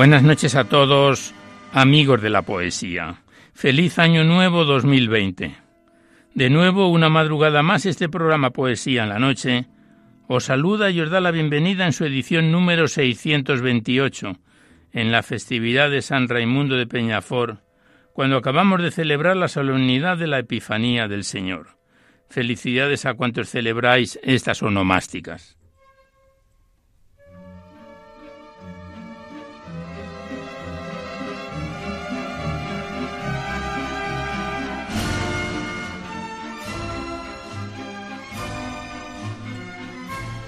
Buenas noches a todos, amigos de la poesía. Feliz Año Nuevo 2020. De nuevo, una madrugada más, este programa Poesía en la Noche os saluda y os da la bienvenida en su edición número 628, en la festividad de San Raimundo de Peñafort, cuando acabamos de celebrar la solemnidad de la Epifanía del Señor. Felicidades a cuantos celebráis estas onomásticas.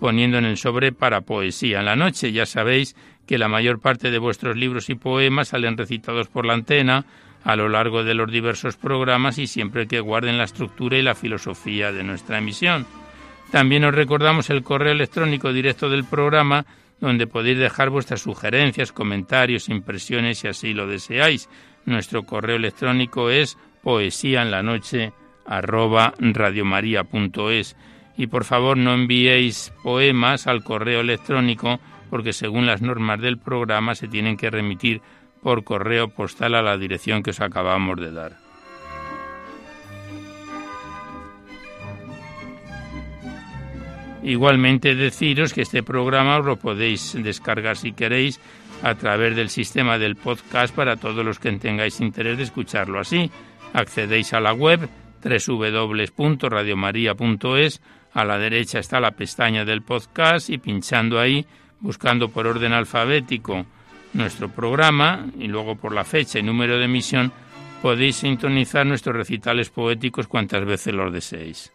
poniendo en el sobre para poesía. En la noche ya sabéis que la mayor parte de vuestros libros y poemas salen recitados por la antena a lo largo de los diversos programas y siempre que guarden la estructura y la filosofía de nuestra emisión. También os recordamos el correo electrónico directo del programa donde podéis dejar vuestras sugerencias, comentarios, impresiones si así lo deseáis. Nuestro correo electrónico es poesía en la noche y por favor no enviéis poemas al correo electrónico porque según las normas del programa se tienen que remitir por correo postal a la dirección que os acabamos de dar. Igualmente deciros que este programa os lo podéis descargar si queréis a través del sistema del podcast para todos los que tengáis interés de escucharlo así. Accedéis a la web www.radiomaria.es a la derecha está la pestaña del podcast y pinchando ahí, buscando por orden alfabético nuestro programa y luego por la fecha y número de emisión, podéis sintonizar nuestros recitales poéticos cuantas veces los deseéis.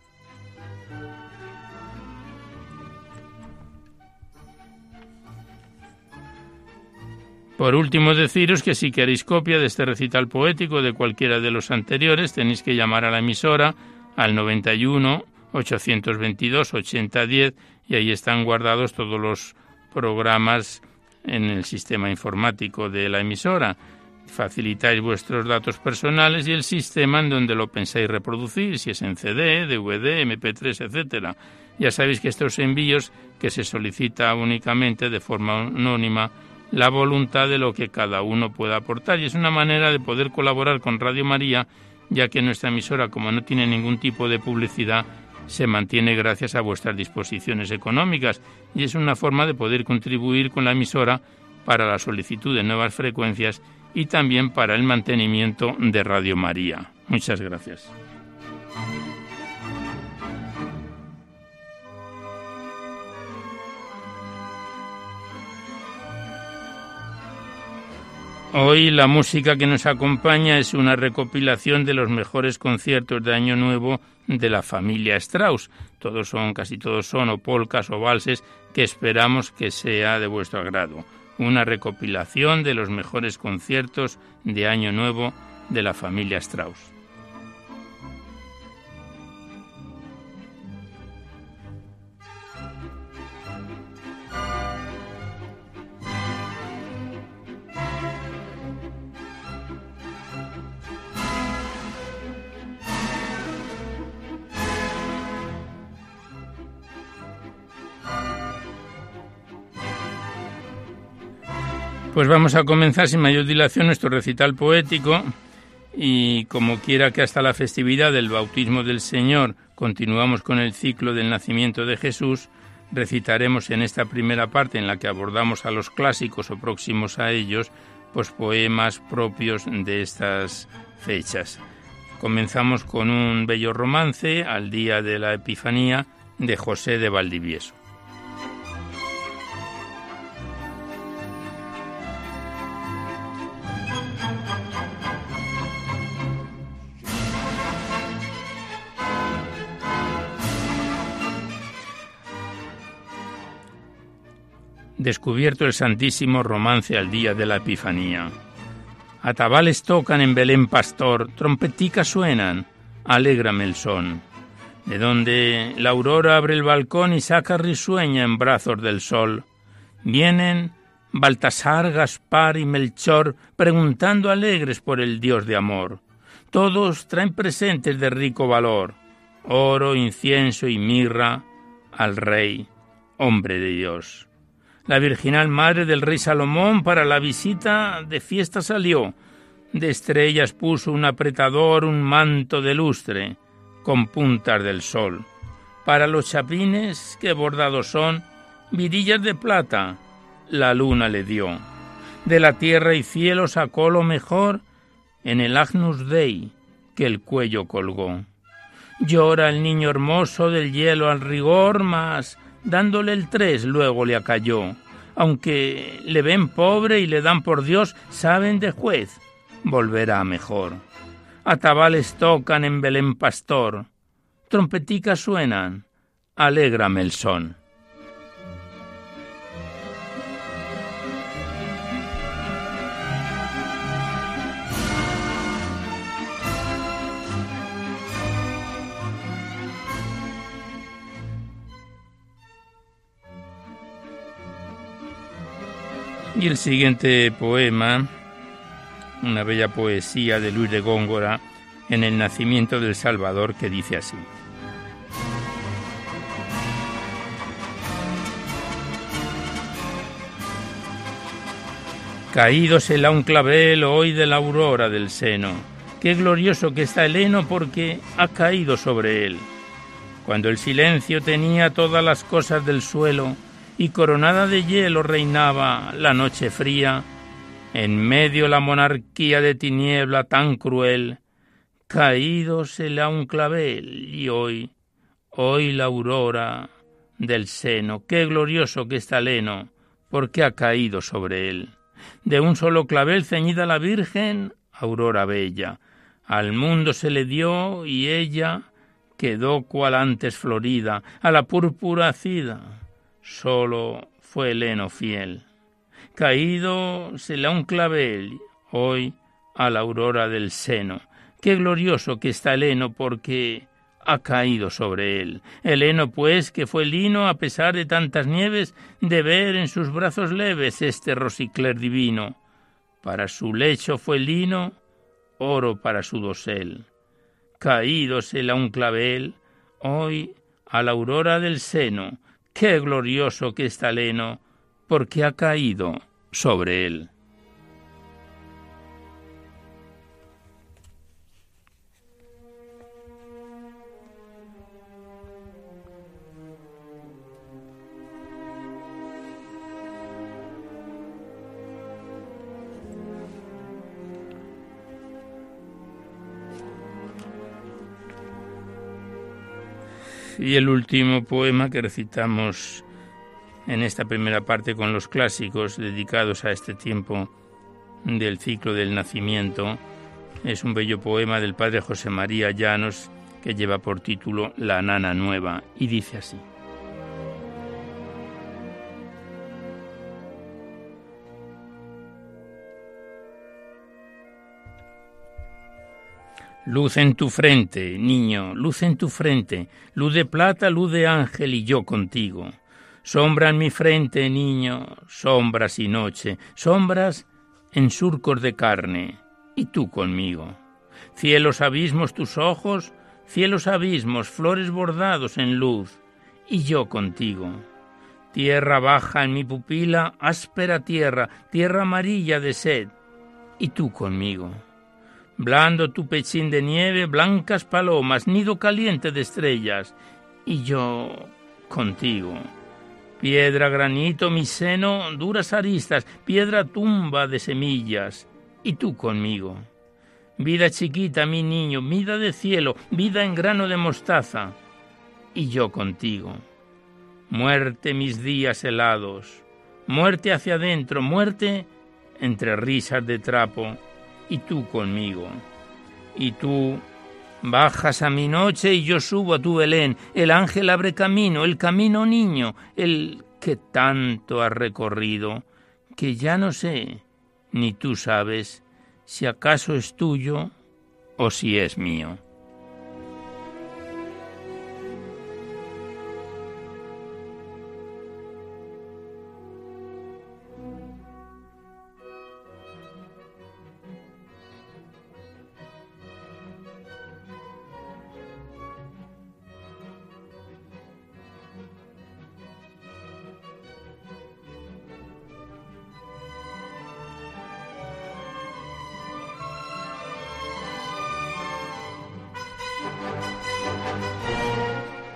Por último, deciros que si queréis copia de este recital poético de cualquiera de los anteriores, tenéis que llamar a la emisora al 91 822 8010 y ahí están guardados todos los programas en el sistema informático de la emisora. Facilitáis vuestros datos personales y el sistema en donde lo pensáis reproducir, si es en CD, DVD, MP3, etcétera. Ya sabéis que estos envíos que se solicita únicamente de forma anónima la voluntad de lo que cada uno pueda aportar y es una manera de poder colaborar con Radio María, ya que nuestra emisora, como no tiene ningún tipo de publicidad, se mantiene gracias a vuestras disposiciones económicas y es una forma de poder contribuir con la emisora para la solicitud de nuevas frecuencias y también para el mantenimiento de Radio María. Muchas gracias. Hoy la música que nos acompaña es una recopilación de los mejores conciertos de Año Nuevo de la familia Strauss. Todos son, casi todos son o polcas o valses que esperamos que sea de vuestro agrado. Una recopilación de los mejores conciertos de Año Nuevo de la familia Strauss. Pues vamos a comenzar sin mayor dilación nuestro recital poético y como quiera que hasta la festividad del bautismo del Señor continuamos con el ciclo del nacimiento de Jesús, recitaremos en esta primera parte en la que abordamos a los clásicos o próximos a ellos, pues poemas propios de estas fechas. Comenzamos con un bello romance al día de la Epifanía de José de Valdivieso. Descubierto el santísimo romance al día de la Epifanía. Atabales tocan en Belén pastor, trompeticas suenan, alégrame el son. De donde la aurora abre el balcón y saca risueña en brazos del sol. Vienen Baltasar, Gaspar y Melchor preguntando alegres por el Dios de amor. Todos traen presentes de rico valor, oro, incienso y mirra al Rey, hombre de Dios. La virginal madre del rey Salomón para la visita de fiesta salió. De estrellas puso un apretador, un manto de lustre, con puntas del sol. Para los chapines, que bordados son, virillas de plata, la luna le dio. De la tierra y cielo sacó lo mejor en el Agnus Dei, que el cuello colgó. Llora el niño hermoso del hielo al rigor, mas dándole el tres luego le acalló. Aunque le ven pobre y le dan por Dios, saben de juez, volverá mejor. Atabales tocan en Belén pastor, trompeticas suenan, alégrame el son. Y el siguiente poema, una bella poesía de Luis de Góngora en el nacimiento del Salvador que dice así. Caídosela un clavel hoy de la aurora del seno, qué glorioso que está el heno porque ha caído sobre él. Cuando el silencio tenía todas las cosas del suelo, y coronada de hielo reinaba la noche fría, en medio la monarquía de tiniebla tan cruel, caídosela un clavel y hoy, hoy la aurora del seno, qué glorioso que está Leno, porque ha caído sobre él. De un solo clavel ceñida la Virgen, aurora bella, al mundo se le dio y ella quedó cual antes florida, a la púrpura cida solo fue heno fiel. Caído se le un clavel, hoy a la aurora del seno. Qué glorioso que está el heno porque ha caído sobre él. El heno, pues, que fue lino a pesar de tantas nieves, de ver en sus brazos leves este rosicler divino. Para su lecho fue lino, oro para su dosel. Caídosela un clavel, hoy a la aurora del seno, qué glorioso que está Leno, porque ha caído sobre él. Y el último poema que recitamos en esta primera parte con los clásicos dedicados a este tiempo del ciclo del nacimiento es un bello poema del padre José María Llanos que lleva por título La nana nueva y dice así. Luz en tu frente, niño, luz en tu frente, luz de plata, luz de ángel y yo contigo. Sombra en mi frente, niño, sombras y noche, sombras en surcos de carne, y tú conmigo. Cielos abismos tus ojos, cielos abismos, flores bordados en luz, y yo contigo. Tierra baja en mi pupila, áspera tierra, tierra amarilla de sed, y tú conmigo blando tu pechín de nieve, blancas palomas, nido caliente de estrellas, y yo contigo. Piedra, granito, mi seno, duras aristas, piedra tumba de semillas, y tú conmigo. Vida chiquita, mi niño, vida de cielo, vida en grano de mostaza, y yo contigo. Muerte mis días helados, muerte hacia adentro, muerte entre risas de trapo, y tú conmigo. Y tú bajas a mi noche y yo subo a tu Belén. El ángel abre camino, el camino niño, el que tanto has recorrido, que ya no sé, ni tú sabes, si acaso es tuyo o si es mío.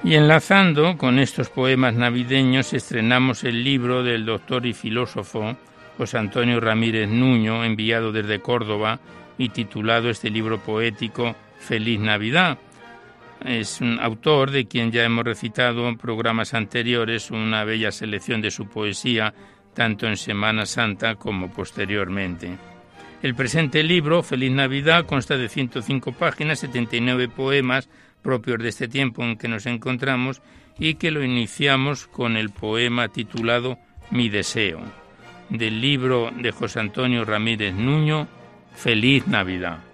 Y enlazando con estos poemas navideños estrenamos el libro del doctor y filósofo José Antonio Ramírez Nuño, enviado desde Córdoba y titulado este libro poético Feliz Navidad. Es un autor de quien ya hemos recitado en programas anteriores una bella selección de su poesía, tanto en Semana Santa como posteriormente. El presente libro, Feliz Navidad, consta de 105 páginas, 79 poemas, propios de este tiempo en que nos encontramos y que lo iniciamos con el poema titulado Mi deseo, del libro de José Antonio Ramírez Nuño, Feliz Navidad.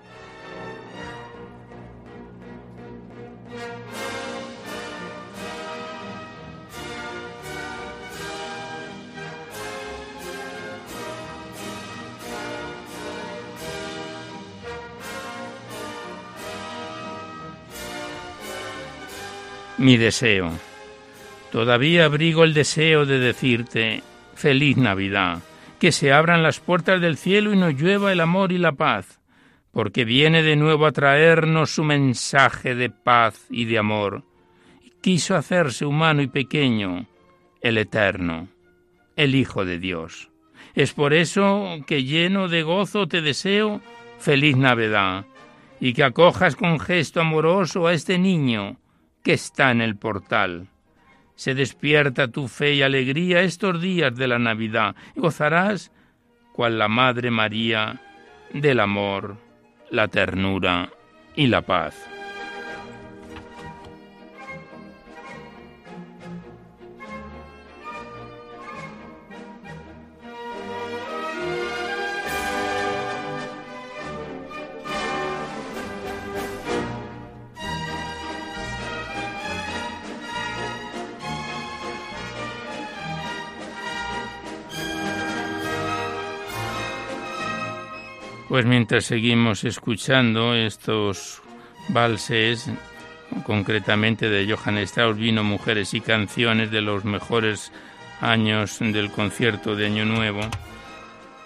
Mi deseo. Todavía abrigo el deseo de decirte feliz Navidad, que se abran las puertas del cielo y nos llueva el amor y la paz, porque viene de nuevo a traernos su mensaje de paz y de amor. Quiso hacerse humano y pequeño, el Eterno, el Hijo de Dios. Es por eso que lleno de gozo te deseo feliz Navidad, y que acojas con gesto amoroso a este niño, que está en el portal. Se despierta tu fe y alegría estos días de la Navidad. Gozarás cual la Madre María del amor, la ternura y la paz. Pues mientras seguimos escuchando estos valses, concretamente de Johann Strauss, vino Mujeres y Canciones de los mejores años del concierto de Año Nuevo,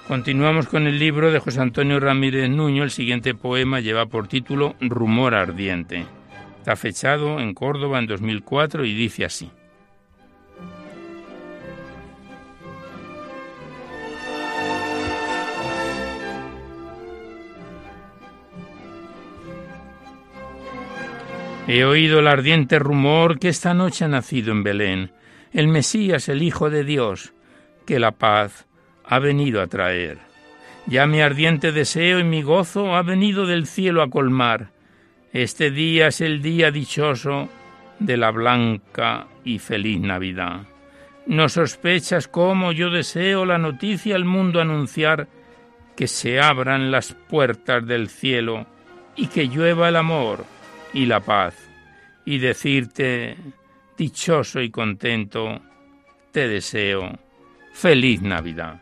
continuamos con el libro de José Antonio Ramírez Nuño. El siguiente poema lleva por título Rumor Ardiente. Está fechado en Córdoba en 2004 y dice así. He oído el ardiente rumor que esta noche ha nacido en Belén el Mesías, el Hijo de Dios, que la paz ha venido a traer. Ya mi ardiente deseo y mi gozo ha venido del cielo a colmar. Este día es el día dichoso de la blanca y feliz Navidad. No sospechas cómo yo deseo la noticia al mundo anunciar, que se abran las puertas del cielo y que llueva el amor y la paz, y decirte, dichoso y contento, te deseo feliz Navidad.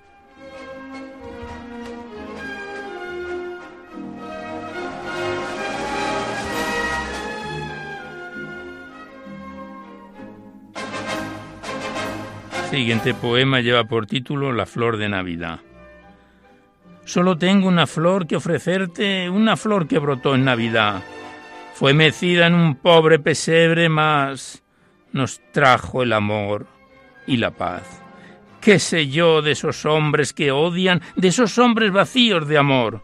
siguiente poema lleva por título La flor de Navidad. Solo tengo una flor que ofrecerte, una flor que brotó en Navidad. Fue mecida en un pobre pesebre, mas nos trajo el amor y la paz. ¿Qué sé yo de esos hombres que odian, de esos hombres vacíos de amor?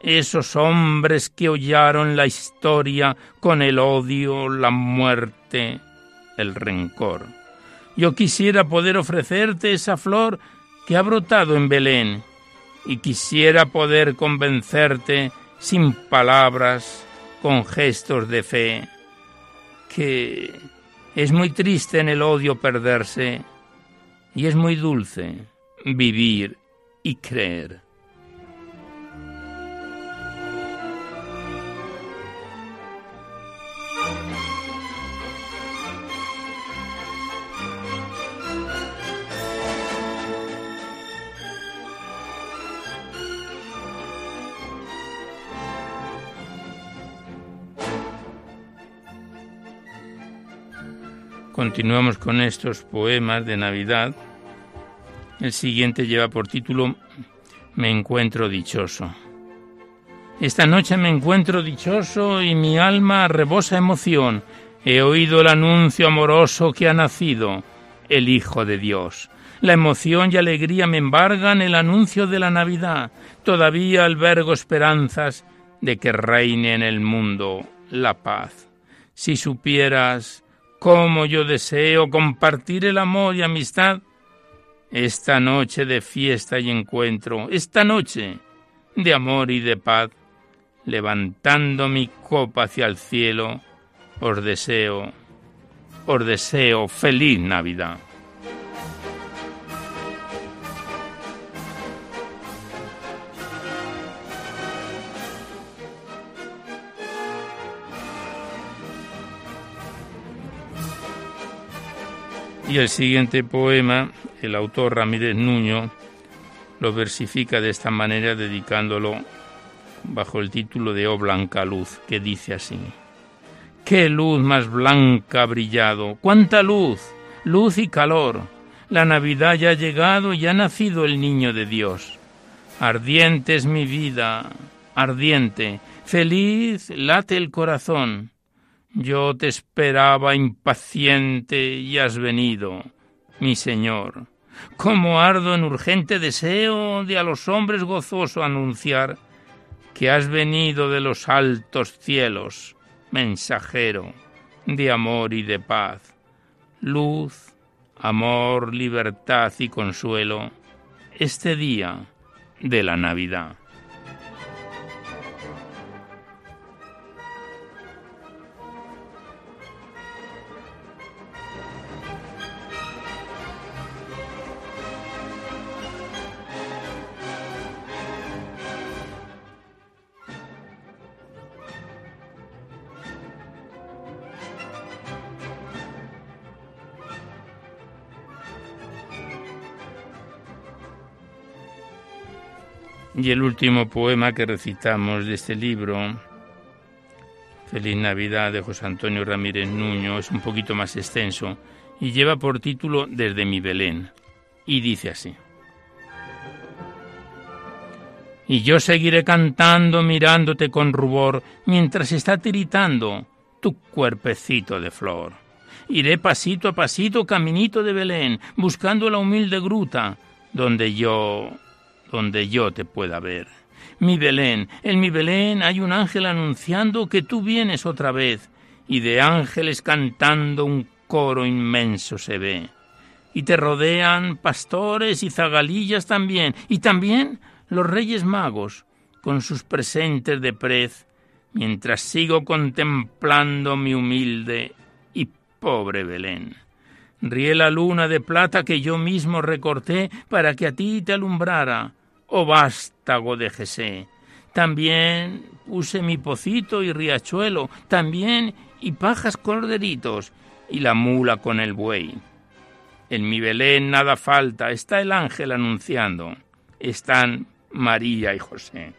Esos hombres que hollaron la historia con el odio, la muerte, el rencor. Yo quisiera poder ofrecerte esa flor que ha brotado en Belén y quisiera poder convencerte sin palabras, con gestos de fe, que es muy triste en el odio perderse y es muy dulce vivir y creer. Continuamos con estos poemas de Navidad. El siguiente lleva por título Me encuentro dichoso. Esta noche me encuentro dichoso y mi alma rebosa emoción. He oído el anuncio amoroso que ha nacido el Hijo de Dios. La emoción y alegría me embargan el anuncio de la Navidad. Todavía albergo esperanzas de que reine en el mundo la paz. Si supieras cómo yo deseo compartir el amor y amistad esta noche de fiesta y encuentro, esta noche de amor y de paz, levantando mi copa hacia el cielo, os deseo, os deseo feliz Navidad. Y el siguiente poema, el autor Ramírez Nuño lo versifica de esta manera dedicándolo bajo el título de Oh Blanca Luz, que dice así. ¡Qué luz más blanca ha brillado! ¡Cuánta luz! Luz y calor. La Navidad ya ha llegado y ha nacido el niño de Dios. Ardiente es mi vida, ardiente, feliz late el corazón. Yo te esperaba impaciente y has venido, mi Señor. Como ardo en urgente deseo de a los hombres gozoso anunciar que has venido de los altos cielos, mensajero de amor y de paz, luz, amor, libertad y consuelo, este día de la Navidad. Y el último poema que recitamos de este libro, Feliz Navidad de José Antonio Ramírez Nuño, es un poquito más extenso y lleva por título Desde mi Belén. Y dice así. Y yo seguiré cantando mirándote con rubor mientras está tiritando tu cuerpecito de flor. Iré pasito a pasito, caminito de Belén, buscando la humilde gruta donde yo donde yo te pueda ver. Mi Belén, en mi Belén hay un ángel anunciando que tú vienes otra vez y de ángeles cantando un coro inmenso se ve. Y te rodean pastores y zagalillas también, y también los reyes magos, con sus presentes de prez, mientras sigo contemplando mi humilde y pobre Belén. Ríe la luna de plata que yo mismo recorté para que a ti te alumbrara, oh vástago de Jesé. También puse mi pocito y riachuelo, también y pajas corderitos, y la mula con el buey. En mi Belén nada falta, está el ángel anunciando, están María y José.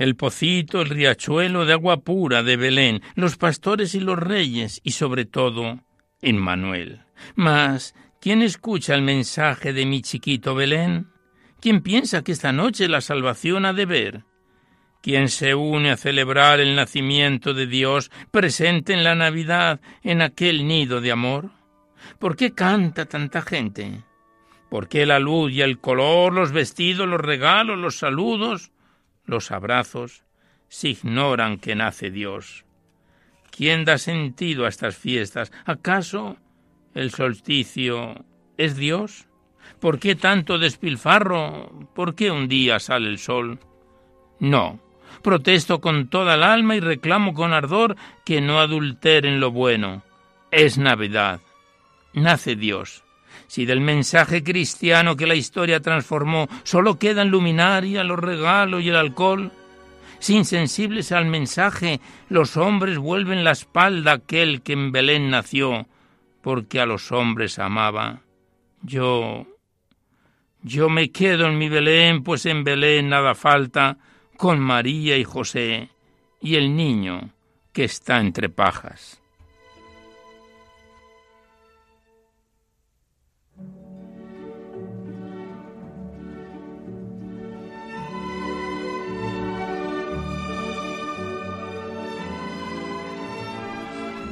El pocito, el riachuelo de agua pura de Belén, los pastores y los reyes, y sobre todo, en Manuel. Mas, ¿quién escucha el mensaje de mi chiquito Belén? ¿Quién piensa que esta noche la salvación ha de ver? ¿Quién se une a celebrar el nacimiento de Dios presente en la Navidad, en aquel nido de amor? ¿Por qué canta tanta gente? ¿Por qué la luz y el color, los vestidos, los regalos, los saludos? Los abrazos, se ignoran que nace Dios. ¿Quién da sentido a estas fiestas? ¿Acaso el solsticio es Dios? ¿Por qué tanto despilfarro? ¿Por qué un día sale el sol? No, protesto con toda el alma y reclamo con ardor que no adulteren lo bueno. Es Navidad. Nace Dios. Si del mensaje cristiano que la historia transformó solo quedan luminaria, los regalos y el alcohol, si insensibles al mensaje los hombres vuelven la espalda a aquel que en Belén nació, porque a los hombres amaba, yo... Yo me quedo en mi Belén, pues en Belén nada falta, con María y José y el niño que está entre pajas.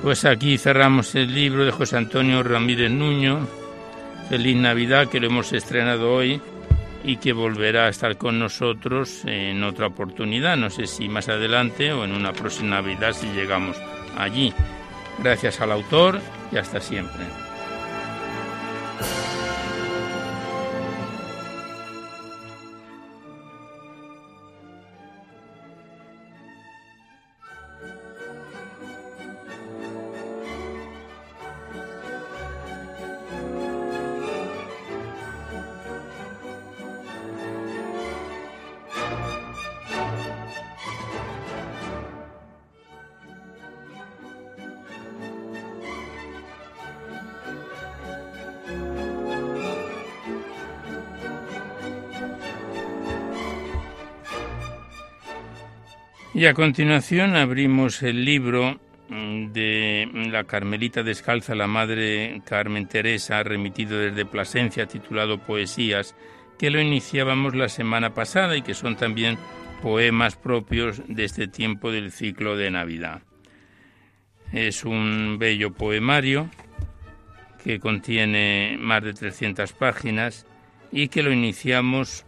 Pues aquí cerramos el libro de José Antonio Ramírez Nuño, Feliz Navidad, que lo hemos estrenado hoy y que volverá a estar con nosotros en otra oportunidad, no sé si más adelante o en una próxima Navidad si llegamos allí. Gracias al autor y hasta siempre. Y a continuación abrimos el libro mm, de la Carmelita Descalza, la Madre Carmen Teresa, remitido desde Plasencia, titulado Poesías, que lo iniciábamos la semana pasada y que son también poemas propios de este tiempo del ciclo de Navidad. Es un bello poemario que contiene más de 300 páginas y que lo iniciamos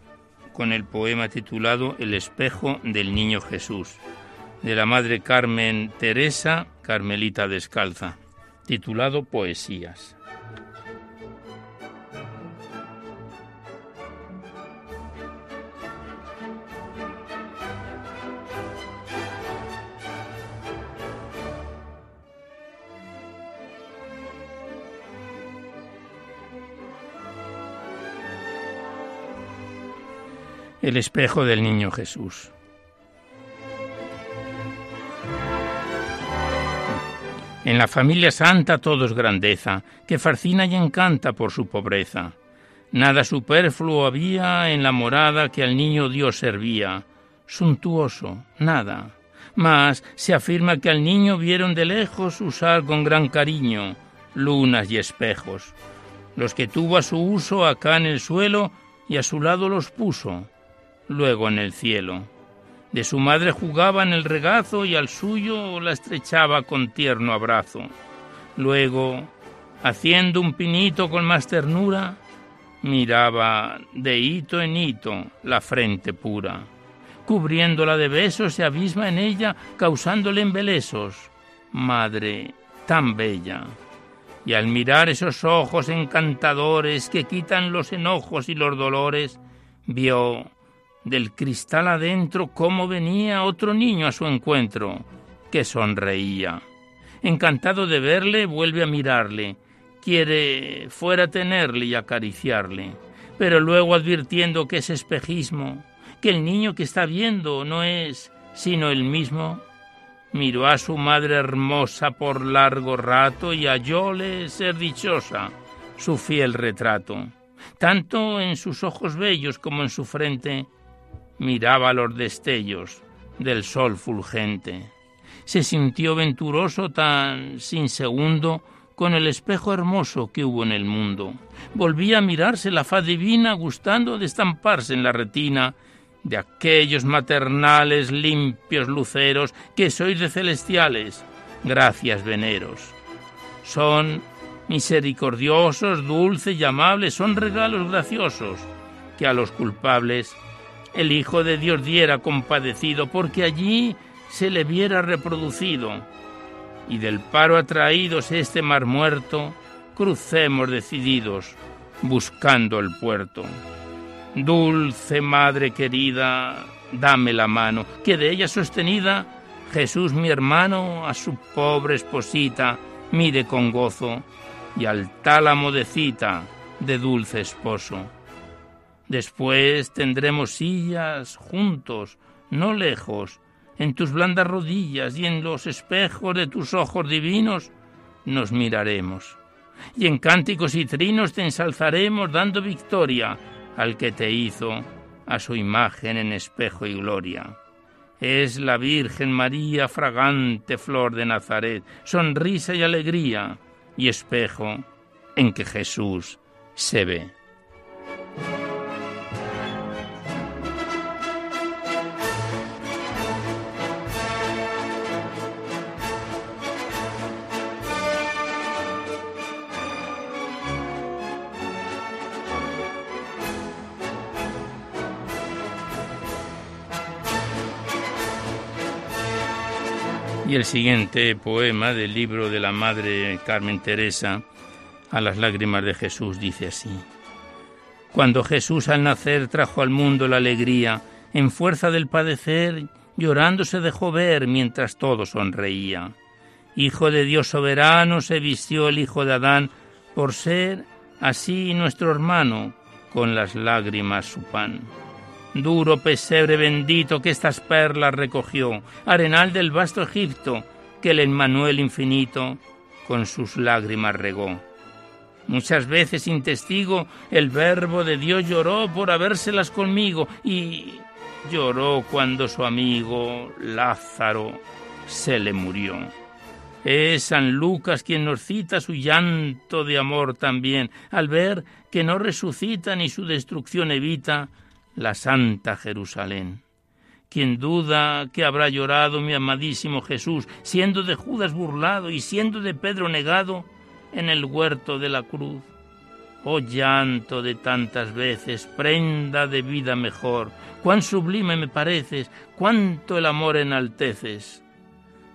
con el poema titulado El espejo del niño Jesús, de la madre Carmen Teresa, Carmelita Descalza, titulado Poesías. El espejo del niño Jesús. En la familia santa todo es grandeza, que fascina y encanta por su pobreza. Nada superfluo había en la morada que al niño Dios servía, suntuoso, nada. Mas se afirma que al niño vieron de lejos usar con gran cariño lunas y espejos. Los que tuvo a su uso acá en el suelo y a su lado los puso, luego en el cielo. De su madre jugaba en el regazo y al suyo la estrechaba con tierno abrazo. Luego, haciendo un pinito con más ternura, miraba de hito en hito la frente pura. Cubriéndola de besos se abisma en ella, causándole embelesos. Madre tan bella. Y al mirar esos ojos encantadores que quitan los enojos y los dolores, vio del cristal adentro cómo venía otro niño a su encuentro, que sonreía. Encantado de verle, vuelve a mirarle, quiere fuera tenerle y acariciarle, pero luego advirtiendo que es espejismo, que el niño que está viendo no es sino el mismo, miró a su madre hermosa por largo rato y hallóle ser dichosa su fiel retrato. Tanto en sus ojos bellos como en su frente miraba los destellos del sol fulgente. Se sintió venturoso tan sin segundo con el espejo hermoso que hubo en el mundo. Volvía a mirarse la faz divina gustando de estamparse en la retina de aquellos maternales limpios luceros que sois de celestiales, gracias veneros. Son misericordiosos, dulces y amables, son regalos graciosos que a los culpables el Hijo de Dios diera compadecido, porque allí se le viera reproducido y del paro atraídos este mar muerto, crucemos decididos, buscando el puerto. Dulce Madre querida, dame la mano, que de ella sostenida, Jesús mi hermano a su pobre esposita mire con gozo, y al tálamo de cita de dulce esposo. Después tendremos sillas juntos, no lejos, en tus blandas rodillas y en los espejos de tus ojos divinos nos miraremos. Y en cánticos y trinos te ensalzaremos dando victoria al que te hizo a su imagen en espejo y gloria. Es la Virgen María, fragante flor de Nazaret, sonrisa y alegría y espejo en que Jesús se ve. Y el siguiente poema del libro de la Madre Carmen Teresa, a las lágrimas de Jesús, dice así. Cuando Jesús al nacer trajo al mundo la alegría, en fuerza del padecer, llorando se dejó ver mientras todo sonreía. Hijo de Dios soberano se vistió el hijo de Adán por ser así nuestro hermano, con las lágrimas su pan duro pesebre bendito que estas perlas recogió, arenal del vasto Egipto, que el Emmanuel infinito con sus lágrimas regó. Muchas veces sin testigo el verbo de Dios lloró por habérselas conmigo y lloró cuando su amigo Lázaro se le murió. Es San Lucas quien nos cita su llanto de amor también, al ver que no resucita ni su destrucción evita, la Santa Jerusalén. Quien duda que habrá llorado mi amadísimo Jesús, siendo de Judas burlado y siendo de Pedro negado en el huerto de la cruz. Oh llanto de tantas veces, prenda de vida mejor, cuán sublime me pareces, cuánto el amor enalteces.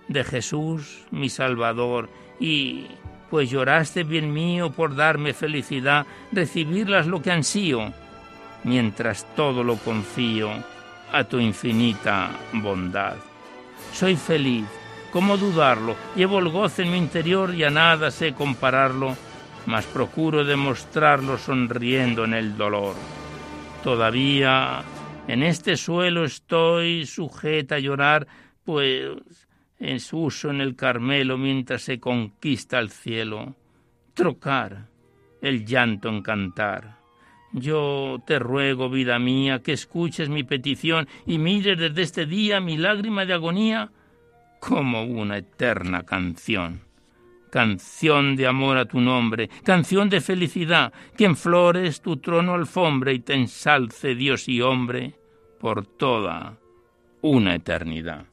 De Jesús, mi Salvador, y pues lloraste bien mío por darme felicidad, recibirlas lo que ansío, mientras todo lo confío a tu infinita bondad. Soy feliz, ¿cómo dudarlo? Llevo el goce en mi interior y a nada sé compararlo, mas procuro demostrarlo sonriendo en el dolor. Todavía en este suelo estoy sujeta a llorar, pues en su uso en el Carmelo mientras se conquista el cielo. Trocar el llanto en cantar yo te ruego, vida mía, que escuches mi petición y mires desde este día mi lágrima de agonía como una eterna canción. Canción de amor a tu nombre, canción de felicidad, que en flores tu trono alfombre y te ensalce Dios y hombre por toda una eternidad.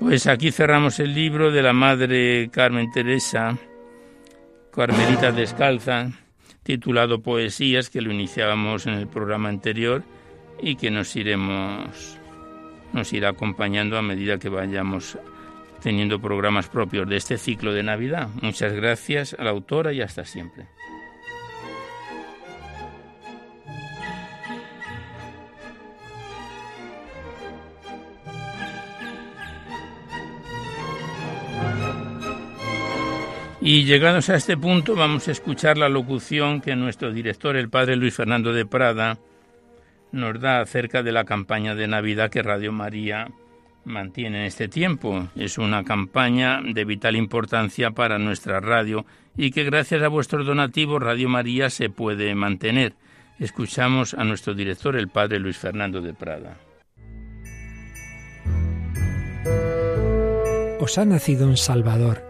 Pues aquí cerramos el libro de la Madre Carmen Teresa, Carmelita Descalza, titulado Poesías, que lo iniciábamos en el programa anterior y que nos iremos nos irá acompañando a medida que vayamos teniendo programas propios de este ciclo de Navidad. Muchas gracias a la autora y hasta siempre. Y llegados a este punto vamos a escuchar la locución que nuestro director, el padre Luis Fernando de Prada, nos da acerca de la campaña de Navidad que Radio María mantiene en este tiempo. Es una campaña de vital importancia para nuestra radio y que gracias a vuestros donativos Radio María se puede mantener. Escuchamos a nuestro director, el padre Luis Fernando de Prada. Os ha nacido un Salvador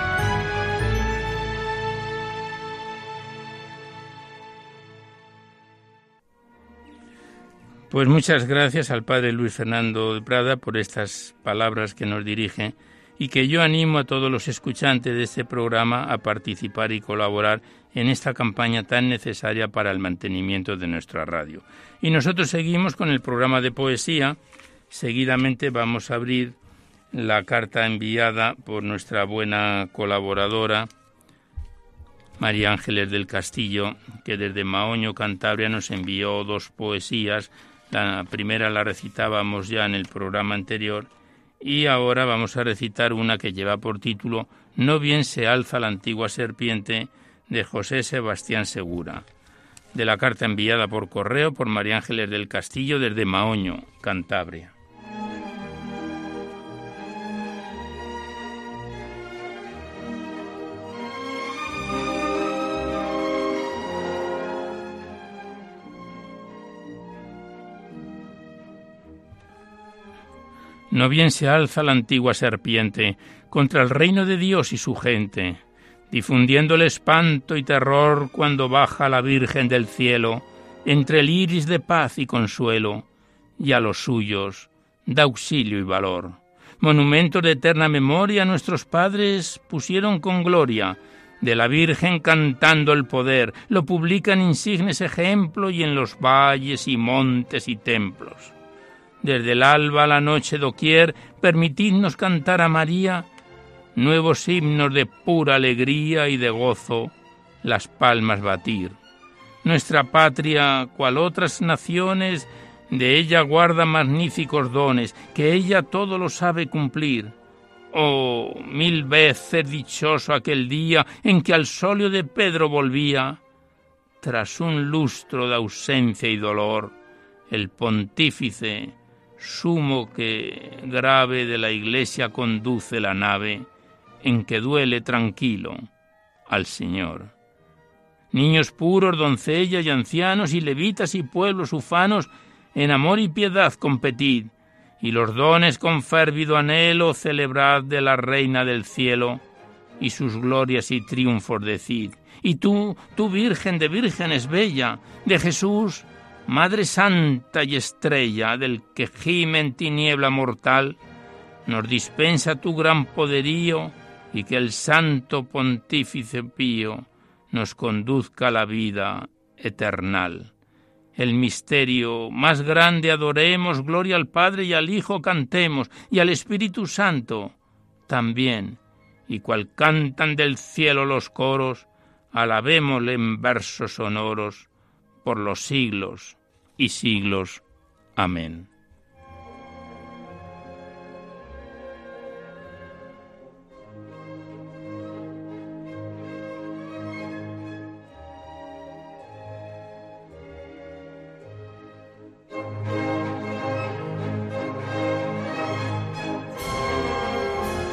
Pues muchas gracias al padre Luis Fernando de Prada por estas palabras que nos dirige y que yo animo a todos los escuchantes de este programa a participar y colaborar en esta campaña tan necesaria para el mantenimiento de nuestra radio. Y nosotros seguimos con el programa de poesía. Seguidamente vamos a abrir la carta enviada por nuestra buena colaboradora María Ángeles del Castillo, que desde Maoño, Cantabria, nos envió dos poesías la primera la recitábamos ya en el programa anterior y ahora vamos a recitar una que lleva por título No bien se alza la antigua serpiente de José Sebastián Segura, de la carta enviada por correo por María Ángeles del Castillo desde Maoño, Cantabria. No bien se alza la antigua serpiente contra el reino de Dios y su gente, difundiendo el espanto y terror cuando baja la Virgen del cielo entre el iris de paz y consuelo, y a los suyos da auxilio y valor. Monumentos de eterna memoria nuestros padres pusieron con gloria, de la Virgen cantando el poder, lo publican insignes ejemplo y en los valles y montes y templos desde el alba a la noche doquier, permitidnos cantar a María nuevos himnos de pura alegría y de gozo, las palmas batir. Nuestra patria, cual otras naciones, de ella guarda magníficos dones, que ella todo lo sabe cumplir. Oh, mil veces dichoso aquel día en que al solio de Pedro volvía, tras un lustro de ausencia y dolor, el pontífice sumo que grave de la iglesia conduce la nave en que duele tranquilo al Señor. Niños puros, doncellas y ancianos y levitas y pueblos ufanos, en amor y piedad competid, y los dones con férvido anhelo celebrad de la Reina del cielo, y sus glorias y triunfos decid. Y tú, tú Virgen de vírgenes bella, de Jesús, Madre Santa y Estrella del que gime en tiniebla mortal, nos dispensa tu gran poderío y que el Santo Pontífice Pío nos conduzca a la vida eternal. el misterio más grande adoremos, gloria al Padre y al Hijo cantemos, y al Espíritu Santo también, y cual cantan del cielo los coros, alabémosle en versos sonoros por los siglos y siglos. Amén.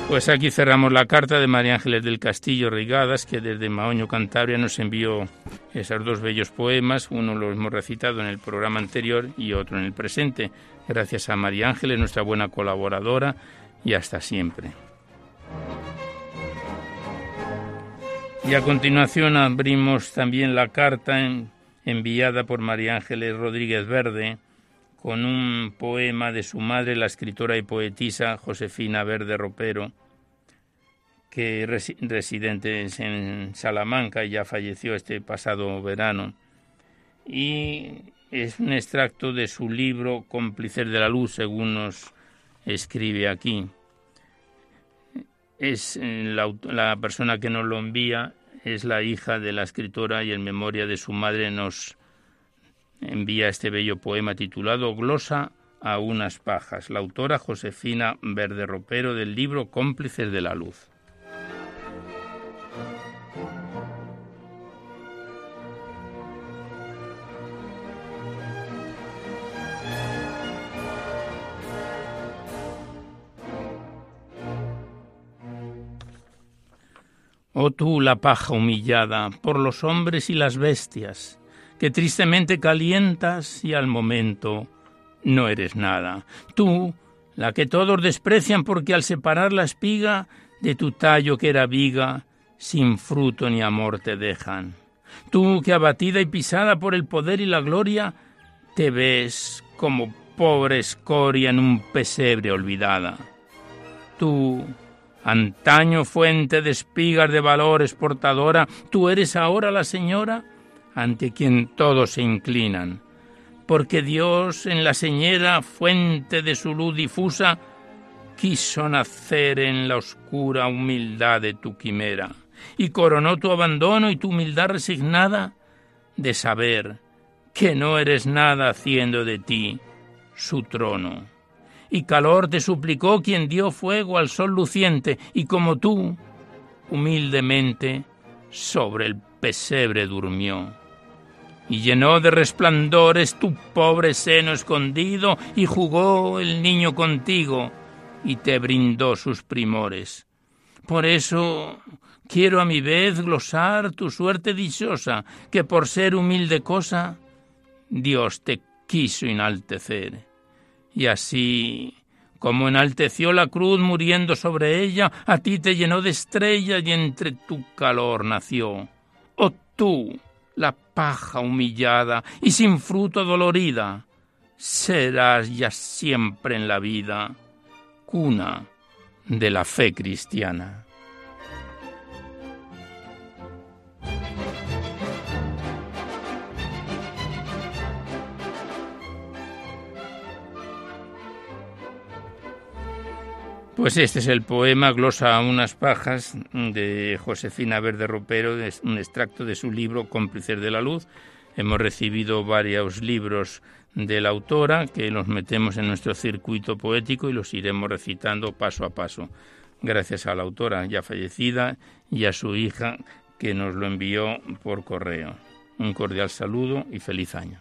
Pues aquí cerramos la carta de María Ángeles del Castillo Rigadas, que desde Maoño, Cantabria, nos envió esos dos bellos poemas. Uno lo hemos recitado en el programa anterior y otro en el presente. Gracias a María Ángeles, nuestra buena colaboradora, y hasta siempre. Y a continuación abrimos también la carta enviada por María Ángeles Rodríguez Verde con un poema de su madre, la escritora y poetisa Josefina Verde Ropero, que residente en Salamanca y ya falleció este pasado verano. Y es un extracto de su libro Cómplices de la Luz, según nos escribe aquí. Es eh, la, la persona que nos lo envía es la hija de la escritora y en memoria de su madre nos envía este bello poema titulado Glosa a unas pajas, la autora Josefina Verde Ropero del libro Cómplices de la Luz. Oh tú, la paja humillada por los hombres y las bestias, que tristemente calientas y al momento no eres nada. Tú, la que todos desprecian porque al separar la espiga de tu tallo que era viga, sin fruto ni amor te dejan. Tú que abatida y pisada por el poder y la gloria, te ves como pobre escoria en un pesebre olvidada. Tú, antaño fuente de espigas de valores portadora, tú eres ahora la señora ante quien todos se inclinan, porque Dios en la señera, fuente de su luz difusa, quiso nacer en la oscura humildad de tu quimera, y coronó tu abandono y tu humildad resignada de saber que no eres nada haciendo de ti su trono. Y calor te suplicó quien dio fuego al sol luciente, y como tú, humildemente, sobre el pesebre durmió y llenó de resplandores tu pobre seno escondido, y jugó el niño contigo, y te brindó sus primores. Por eso quiero a mi vez glosar tu suerte dichosa, que por ser humilde cosa, Dios te quiso enaltecer. Y así, como enalteció la cruz muriendo sobre ella, a ti te llenó de estrellas y entre tu calor nació. Oh tú, la paja humillada y sin fruto dolorida, serás ya siempre en la vida cuna de la fe cristiana. Pues este es el poema Glosa a unas pajas de Josefina Verde Ropero, un extracto de su libro Cómplices de la Luz. Hemos recibido varios libros de la autora que los metemos en nuestro circuito poético y los iremos recitando paso a paso. Gracias a la autora ya fallecida y a su hija que nos lo envió por correo. Un cordial saludo y feliz año.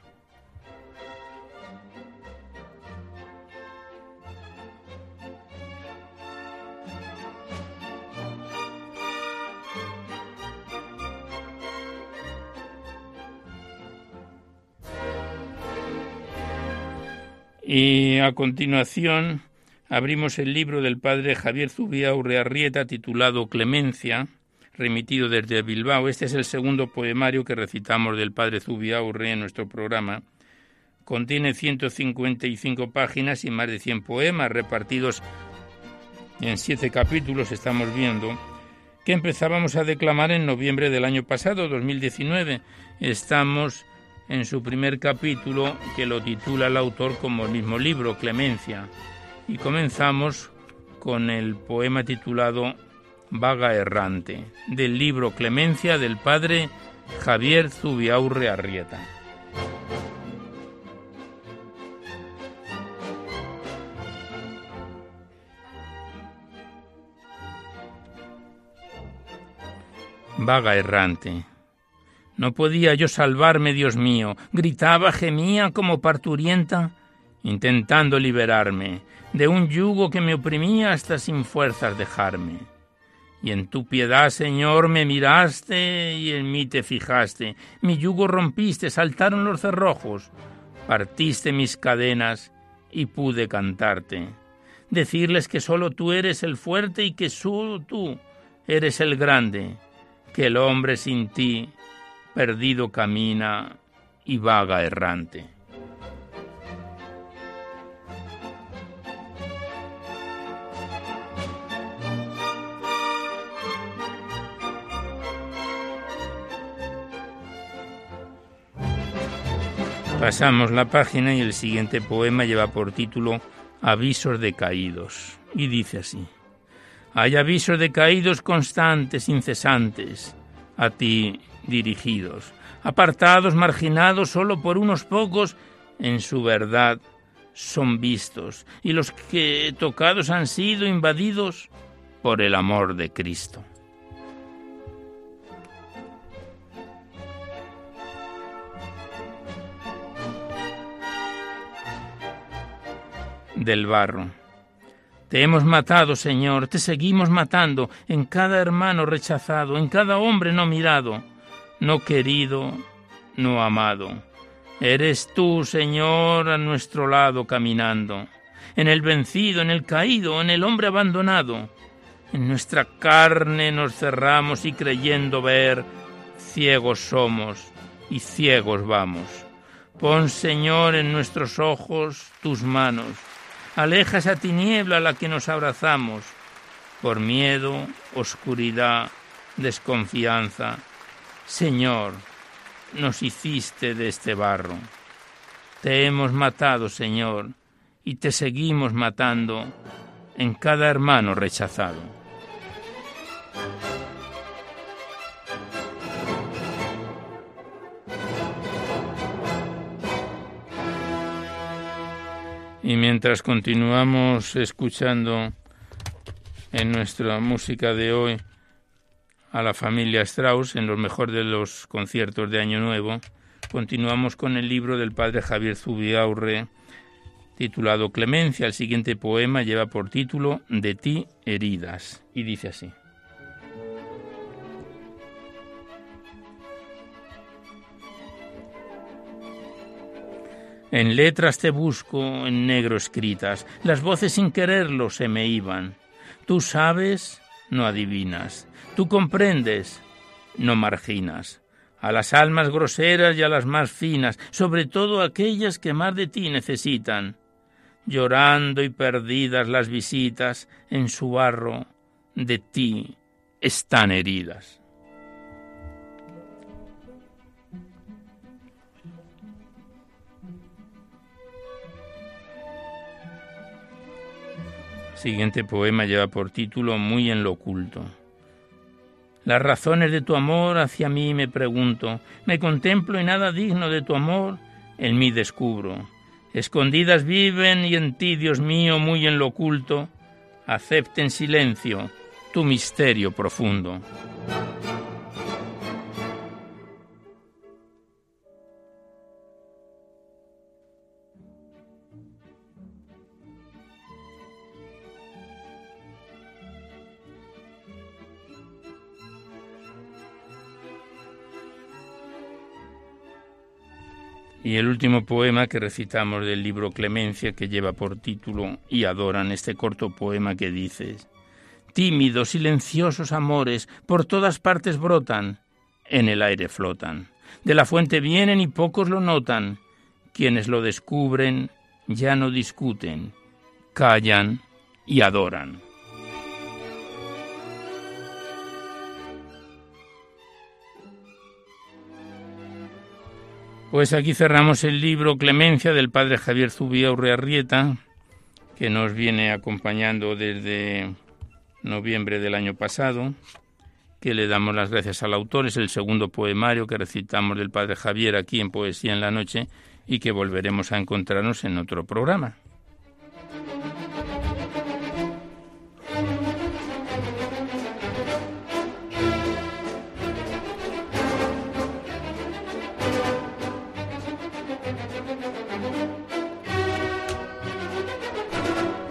Y a continuación abrimos el libro del padre Javier Zubia Urrearrieta titulado Clemencia, remitido desde Bilbao. Este es el segundo poemario que recitamos del padre Zubia Urre en nuestro programa. Contiene 155 páginas y más de 100 poemas repartidos en siete capítulos, estamos viendo, que empezábamos a declamar en noviembre del año pasado, 2019. Estamos en su primer capítulo que lo titula el autor como el mismo libro, Clemencia. Y comenzamos con el poema titulado Vaga Errante, del libro Clemencia del padre Javier Zubiaurre Arrieta. Vaga errante. No podía yo salvarme, Dios mío. Gritaba, gemía como parturienta, intentando liberarme de un yugo que me oprimía hasta sin fuerzas dejarme. Y en tu piedad, Señor, me miraste y en mí te fijaste. Mi yugo rompiste, saltaron los cerrojos, partiste mis cadenas y pude cantarte. Decirles que solo tú eres el fuerte y que solo tú eres el grande, que el hombre sin ti perdido camina y vaga errante. Pasamos la página y el siguiente poema lleva por título Avisos de caídos y dice así. Hay avisos de caídos constantes, incesantes, a ti dirigidos, apartados, marginados solo por unos pocos, en su verdad son vistos, y los que tocados han sido invadidos por el amor de Cristo. del barro. Te hemos matado, Señor, te seguimos matando en cada hermano rechazado, en cada hombre no mirado, no querido, no amado. Eres tú, Señor, a nuestro lado caminando, en el vencido, en el caído, en el hombre abandonado. En nuestra carne nos cerramos y creyendo ver, ciegos somos y ciegos vamos. Pon, Señor, en nuestros ojos tus manos Aleja esa tiniebla a la que nos abrazamos por miedo, oscuridad, desconfianza. Señor, nos hiciste de este barro. Te hemos matado, Señor, y te seguimos matando en cada hermano rechazado. Y mientras continuamos escuchando en nuestra música de hoy a la familia Strauss en los mejores de los conciertos de Año Nuevo, continuamos con el libro del padre Javier Zubiaurre titulado Clemencia. El siguiente poema lleva por título De ti heridas y dice así. En letras te busco, en negro escritas, las voces sin quererlo se me iban. Tú sabes, no adivinas. Tú comprendes, no marginas. A las almas groseras y a las más finas, sobre todo aquellas que más de ti necesitan. Llorando y perdidas las visitas en su barro, de ti están heridas. Siguiente poema lleva por título Muy en lo oculto. Las razones de tu amor hacia mí me pregunto, me contemplo y nada digno de tu amor en mí descubro. Escondidas viven y en ti, Dios mío, muy en lo oculto, acepte en silencio tu misterio profundo. Y el último poema que recitamos del libro Clemencia, que lleva por título Y adoran este corto poema que dice, Tímidos, silenciosos amores, por todas partes brotan, en el aire flotan. De la fuente vienen y pocos lo notan. Quienes lo descubren ya no discuten, callan y adoran. Pues aquí cerramos el libro Clemencia del padre Javier Zubia Urrearrieta, que nos viene acompañando desde noviembre del año pasado, que le damos las gracias al autor, es el segundo poemario que recitamos del padre Javier aquí en Poesía en la Noche y que volveremos a encontrarnos en otro programa.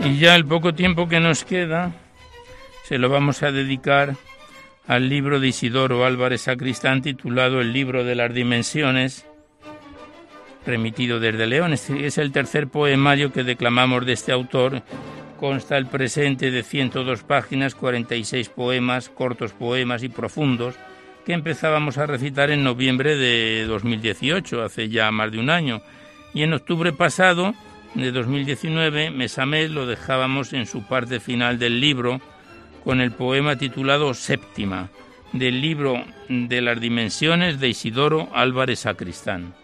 Y ya el poco tiempo que nos queda se lo vamos a dedicar al libro de Isidoro Álvarez Sacristán titulado El libro de las dimensiones, remitido desde León. Este es el tercer poemario que declamamos de este autor. Consta el presente de 102 páginas, 46 poemas, cortos poemas y profundos, que empezábamos a recitar en noviembre de 2018, hace ya más de un año. Y en octubre pasado de 2019, mes a mes, lo dejábamos en su parte final del libro con el poema titulado Séptima, del libro de las dimensiones de Isidoro Álvarez Sacristán.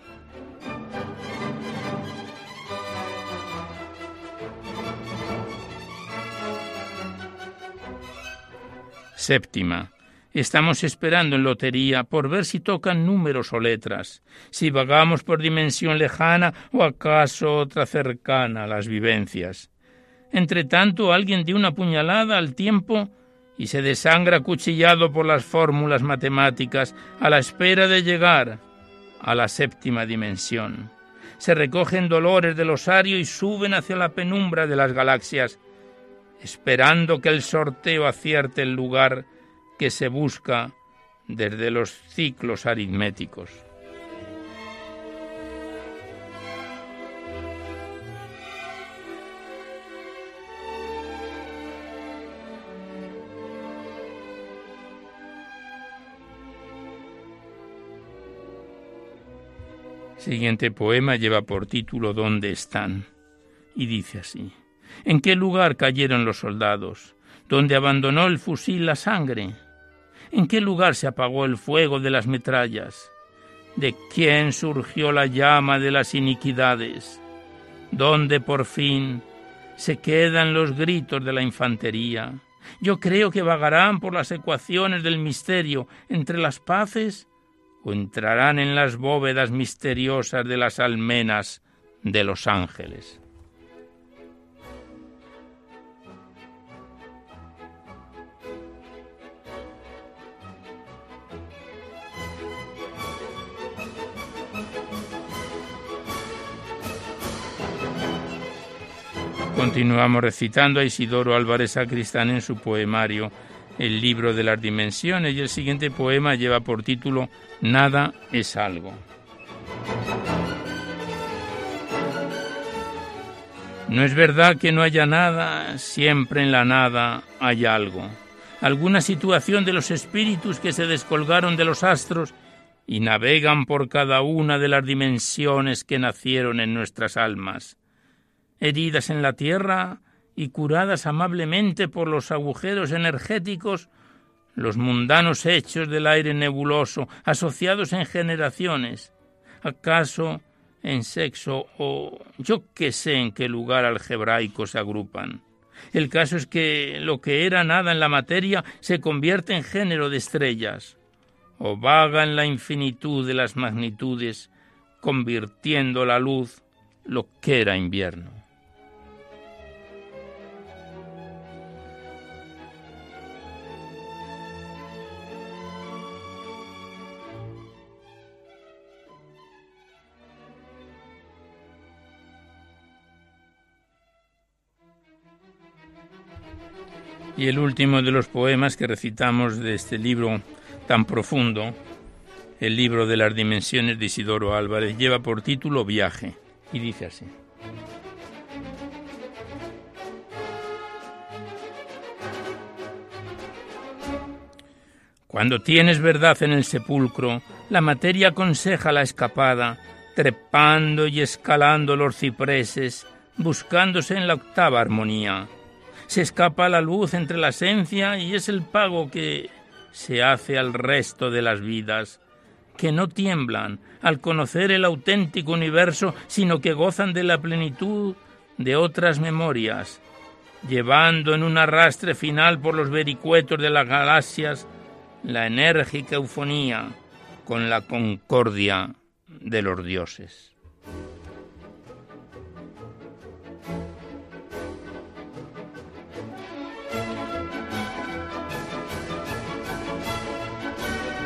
Séptima. Estamos esperando en lotería por ver si tocan números o letras, si vagamos por dimensión lejana o acaso otra cercana a las vivencias. Entre tanto, alguien dio una puñalada al tiempo y se desangra cuchillado por las fórmulas matemáticas a la espera de llegar a la séptima dimensión. Se recogen dolores del osario y suben hacia la penumbra de las galaxias, esperando que el sorteo acierte el lugar que se busca desde los ciclos aritméticos. Siguiente poema lleva por título ¿Dónde están? y dice así. ¿En qué lugar cayeron los soldados? ¿Dónde abandonó el fusil la sangre? ¿En qué lugar se apagó el fuego de las metrallas? ¿De quién surgió la llama de las iniquidades? ¿Dónde por fin se quedan los gritos de la infantería? Yo creo que vagarán por las ecuaciones del misterio entre las paces o entrarán en las bóvedas misteriosas de las almenas de los ángeles. Continuamos recitando a Isidoro Álvarez Sacristán en su poemario El libro de las dimensiones y el siguiente poema lleva por título Nada es algo. No es verdad que no haya nada, siempre en la nada hay algo. Alguna situación de los espíritus que se descolgaron de los astros y navegan por cada una de las dimensiones que nacieron en nuestras almas heridas en la tierra y curadas amablemente por los agujeros energéticos, los mundanos hechos del aire nebuloso, asociados en generaciones, acaso en sexo o yo qué sé en qué lugar algebraico se agrupan. El caso es que lo que era nada en la materia se convierte en género de estrellas, o vaga en la infinitud de las magnitudes, convirtiendo la luz lo que era invierno. Y el último de los poemas que recitamos de este libro tan profundo, el libro de las dimensiones de Isidoro Álvarez, lleva por título Viaje y dice así. Cuando tienes verdad en el sepulcro, la materia aconseja la escapada, trepando y escalando los cipreses, buscándose en la octava armonía se escapa la luz entre la esencia y es el pago que se hace al resto de las vidas que no tiemblan al conocer el auténtico universo, sino que gozan de la plenitud de otras memorias, llevando en un arrastre final por los vericuetos de las galaxias la enérgica eufonía con la concordia de los dioses.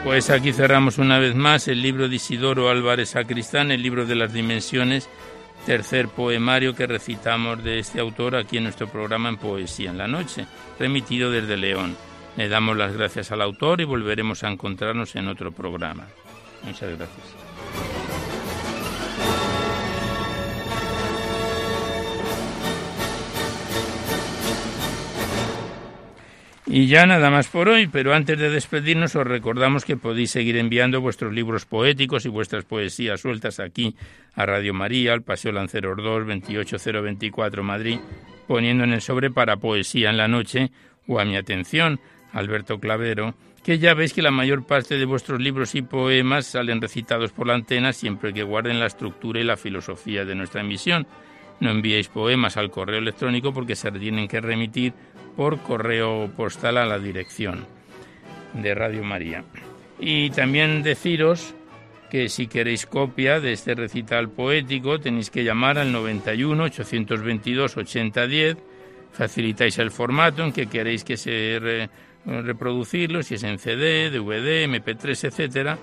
Pues aquí cerramos una vez más el libro de Isidoro Álvarez Sacristán, el libro de las dimensiones, tercer poemario que recitamos de este autor aquí en nuestro programa en Poesía en la Noche, remitido desde León. Le damos las gracias al autor y volveremos a encontrarnos en otro programa. Muchas gracias. Y ya nada más por hoy, pero antes de despedirnos os recordamos que podéis seguir enviando vuestros libros poéticos y vuestras poesías sueltas aquí a Radio María, al Paseo Lanceros 2, 28024 Madrid, poniendo en el sobre para Poesía en la Noche o a mi atención, Alberto Clavero, que ya veis que la mayor parte de vuestros libros y poemas salen recitados por la antena siempre que guarden la estructura y la filosofía de nuestra emisión. No enviéis poemas al correo electrónico porque se tienen que remitir por correo postal a la dirección de Radio María. Y también deciros que si queréis copia de este recital poético tenéis que llamar al 91 822 8010, facilitáis el formato en que queréis que se reproducirlo, si es en CD, DVD, MP3, etcétera,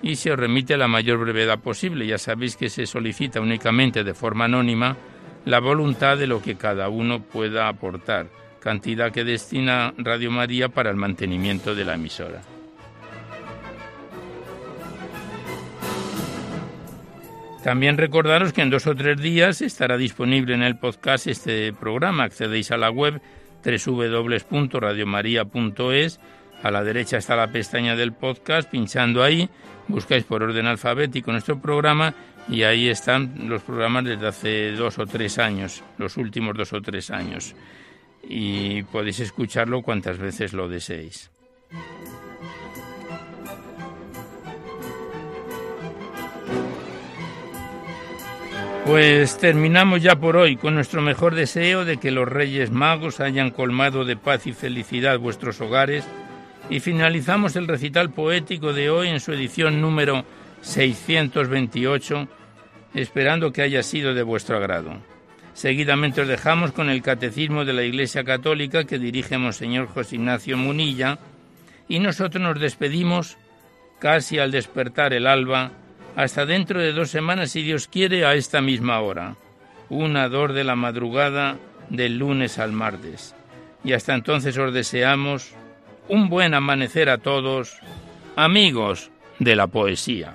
y se os remite la mayor brevedad posible. Ya sabéis que se solicita únicamente de forma anónima la voluntad de lo que cada uno pueda aportar cantidad que destina Radio María para el mantenimiento de la emisora. También recordaros que en dos o tres días estará disponible en el podcast este programa. Accedéis a la web www.radiomaria.es. A la derecha está la pestaña del podcast. Pinchando ahí, buscáis por orden alfabético nuestro programa y ahí están los programas desde hace dos o tres años, los últimos dos o tres años y podéis escucharlo cuantas veces lo deseéis. Pues terminamos ya por hoy con nuestro mejor deseo de que los Reyes Magos hayan colmado de paz y felicidad vuestros hogares y finalizamos el recital poético de hoy en su edición número 628, esperando que haya sido de vuestro agrado. Seguidamente os dejamos con el Catecismo de la Iglesia Católica que dirige Monseñor José Ignacio Munilla y nosotros nos despedimos casi al despertar el alba hasta dentro de dos semanas si Dios quiere a esta misma hora, una dor de la madrugada del lunes al martes. Y hasta entonces os deseamos un buen amanecer a todos, amigos de la poesía.